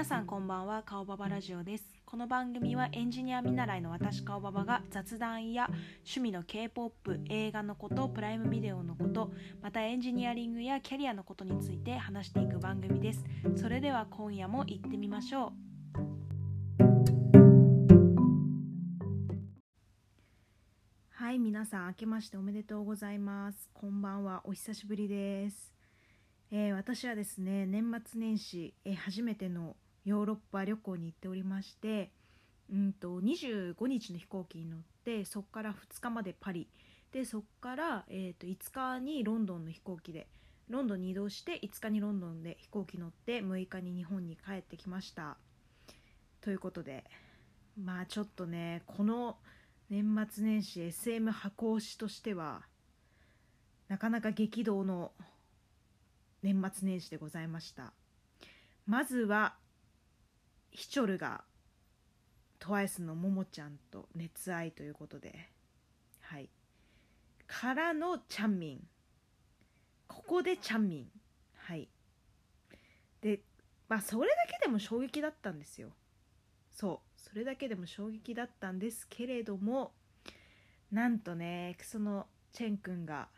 皆さんこんばんは。顔ババラジオです。この番組はエンジニア見習いの私顔ババが雑談や趣味の K-POP 映画のことプライムビデオのことまたエンジニアリングやキャリアのことについて話していく番組です。それでは今夜も行ってみましょう。はい皆さん明けましておめでとうございます。こんばんは。お久しぶりです。えー、私はですね年末年始、えー、初めてのヨーロッパ旅行に行っておりましてうんと25日の飛行機に乗ってそこから2日までパリ。でそこから、えー、と5日にロンドンの飛行機でロンドンに移動して5日にロンドンで飛行機乗って6日に日本に帰ってきました。ということでまあちょっとねこの年末年始 SM 箱推しとしてはなかなか激動の年末年始でございました。まずはヒチョルが TWICE のももちゃんと熱愛ということではい。からのチャンミン。ここでチャンミン。はい。でまあそれだけでも衝撃だったんですよ。そう。それだけでも衝撃だったんですけれどもなんとねそのチェン君が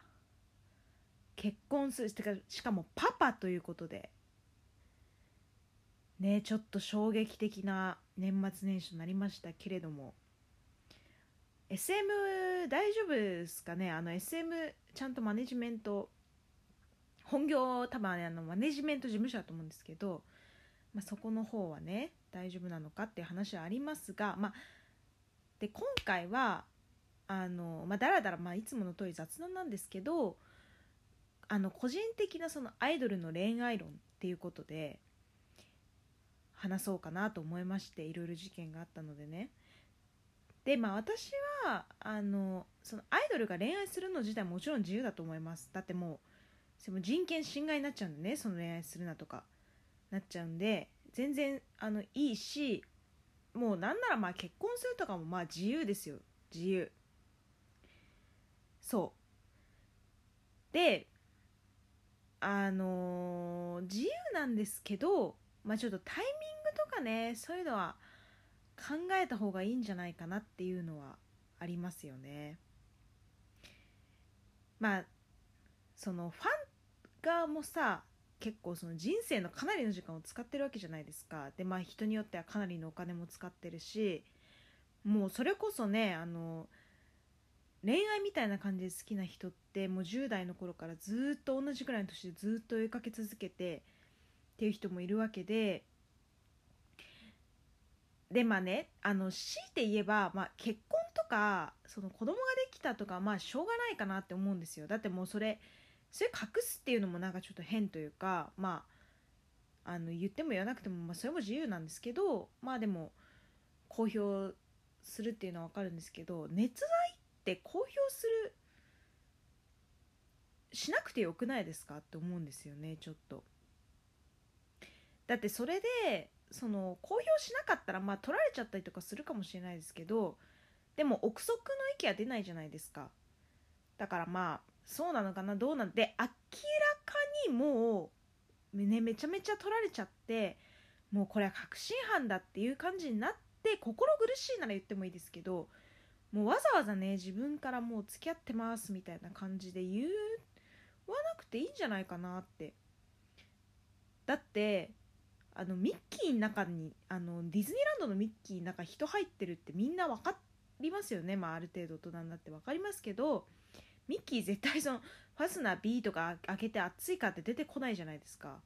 結婚するしかもパパということでねちょっと衝撃的な年末年始となりましたけれども。SM 大丈夫ですかね？あの SM ちゃんとマネジメント本業多分あのマネジメント事務所だと思うんですけど、まあ、そこの方はね大丈夫なのかっていう話はありますが、まあ、で今回はあの、まあ、だらだら、まあ、いつもの通り雑談なんですけどあの個人的なそのアイドルの恋愛論っていうことで話そうかなと思いましていろいろ事件があったのでね。でまあ私はあのそのアイドルが恋愛するの自体もちろん自由だと思います。だってもうその人権侵害になっちゃうんでねその恋愛するなとかなっちゃうんで全然あのいいしもうなんならまあ結婚するとかもまあ自由ですよ。自由。そう。であのー、自由なんですけど、まあ、ちょっとタイミングとかねそういうのは考えた方がいいんじゃないかなっていうのはありますよね。まあそのファン側もさ結構その人生のかなりの時間を使ってるわけじゃないですかでまあ人によってはかなりのお金も使ってるしもうそれこそねあの恋愛みたいな感じで好きな人ってもう10代の頃からずっと同じぐらいの年でずっと追いかけ続けてっていう人もいるわけででまあねあの強いて言えば、まあ、結婚とかその子供ができたとかまあしょうがないかなって思うんですよだってもうそれそれ隠すっていうのもなんかちょっと変というかまああの言っても言わなくても、まあ、それも自由なんですけどまあでも公表するっていうのは分かるんですけど熱愛って公表するしなくてよくないですかって思うんですよねちょっと。だってそれでその公表しなかったらまあ取られちゃったりとかするかもしれないですけどでも憶測の域は出ないじゃないですか。だからまあそうなのかなどうなんで明らかにもう、ね、めちゃめちゃ取られちゃってもうこれは確信犯だっていう感じになって心苦しいなら言ってもいいですけどもうわざわざね自分からもう付き合ってますみたいな感じで言わなくていいんじゃないかなって。だってあのミッキーの中にあのディズニーランドのミッキーの中人入ってるってみんな分かりますよね？まあある程度大人になって分かりますけどミッキー絶対そのファスナー B とか開けて暑いかって出てこないじゃないですか。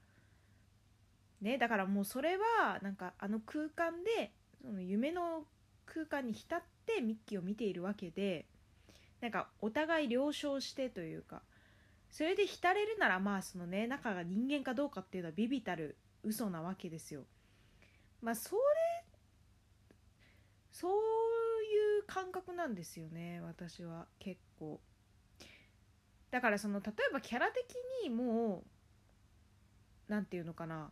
ね、だからもうそれはなんかあの空間でその夢の空間に浸ってミッキーを見ているわけでなんかお互い了承してというかそれで浸れるならまあそのね仲が人間かどうかっていうのはビビたる嘘なわけですよ。まあそれそういう感覚なんですよね私は結構。だからその例えばキャラ的にもう何て言うのかな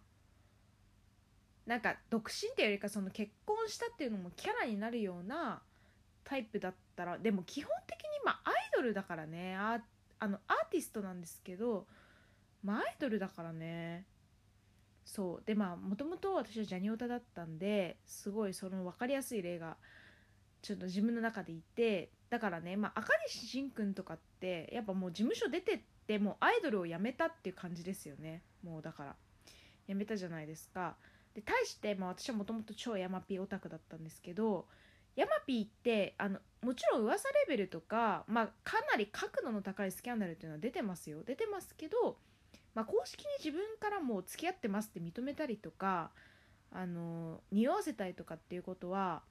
なんか独身っていうよりかその結婚したっていうのもキャラになるようなタイプだったらでも基本的にまあアイドルだからねああのアーティストなんですけどまあアイドルだからねそう。でまあもともと私はジャニオタだったんですごいその分かりやすい例がちょっと自分の中でいてだからね、まあ、赤西仁君とかってやっぱもう事務所出てってもうアイドルを辞めたっていう感じですよね。もうだから。辞めたじゃないですか。で対して、まあ、私はもともと超ヤマピーオタクだったんですけどヤマピーってあのもちろん噂レベルとか、まあ、かなり角度の高いスキャンダルっていうのは出てますよ。出てますけど、まあ、公式に自分からもう付き合ってますって認めたりとかあの匂わせたりとかっていうことは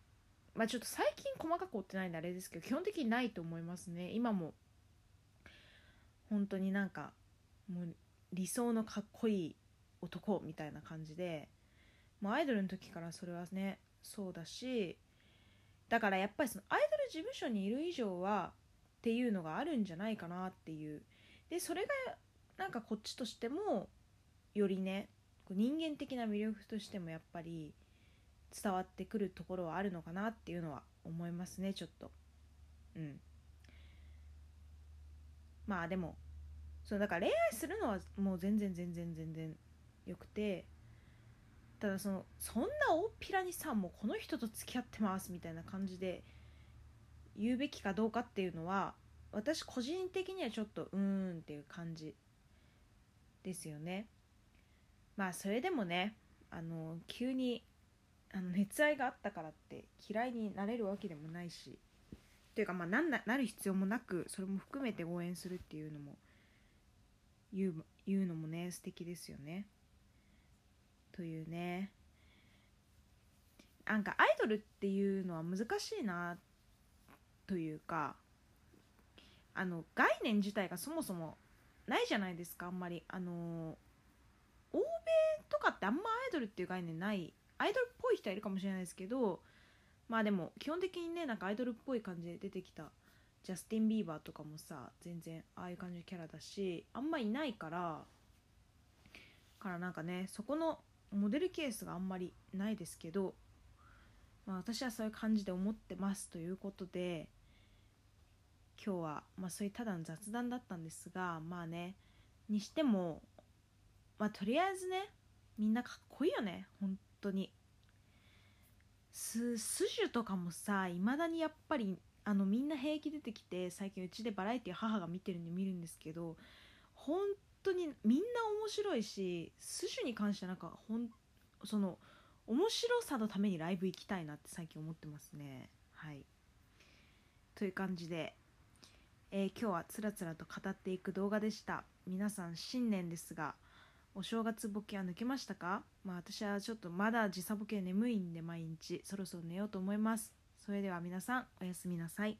まあちょっと最近細かく追ってないんであれですけど基本的にないと思いますね。今も本当になんかもう理想のかっこいい男みたいな感じでもうアイドルの時からそれはねそうだしだからやっぱりそのアイドル事務所にいる以上はっていうのがあるんじゃないかなっていう。でそれがなんかこっちとしてもよりね人間的な魅力としてもやっぱり伝わってくるところはあるのかなっていうのは思いますねちょっと。うん。まあでもそうだから恋愛するのはもう全然全然全然よくてただそのそんな大っぴらにさもうこの人と付き合ってますみたいな感じで言うべきかどうかっていうのは私個人的にはちょっとうーんっていう感じですよねまあそれでもねあの急にあの熱愛があったからって嫌いになれるわけでもないしというかまあなんななる必要もなくそれも含めて応援するっていうのも言う言うのもね素敵ですよね。というねなんかアイドルっていうのは難しいなというかあの概念自体がそもそもないじゃないですかあんまり。あの欧米とかってあんまアイドルっていう概念ない。アイドルっぽい人はいるかもしれないですけどまあでも基本的にねなんかアイドルっぽい感じで出てきた。ジャスティン・ビーバーとかもさ全然ああいう感じのキャラだしあんまいないからからなんかねそこのモデルケースがあんまりないですけど、まあ、私はそういう感じで思ってますということで今日は、まあ、そういうただの雑談だったんですがまあねにしてもまあとりあえずねみんなかっこいいよね本当に。ススジュとかもさいまだにやっぱりあのみんな平気出てきて最近うちでバラエティー母が見てるんで見るんですけど本当にみんな面白いしスジュに関してはなんかほんその面白さのためにライブ行きたいなって最近思ってますね。はい。という感じで、えー、今日はつらつらと語っていく動画でした皆さん新年ですがお正月ボケは抜けましたか？まあ私はちょっとまだ時差ボケ眠いんで毎日そろそろ寝ようと思います。それでは皆さんおやすみなさい。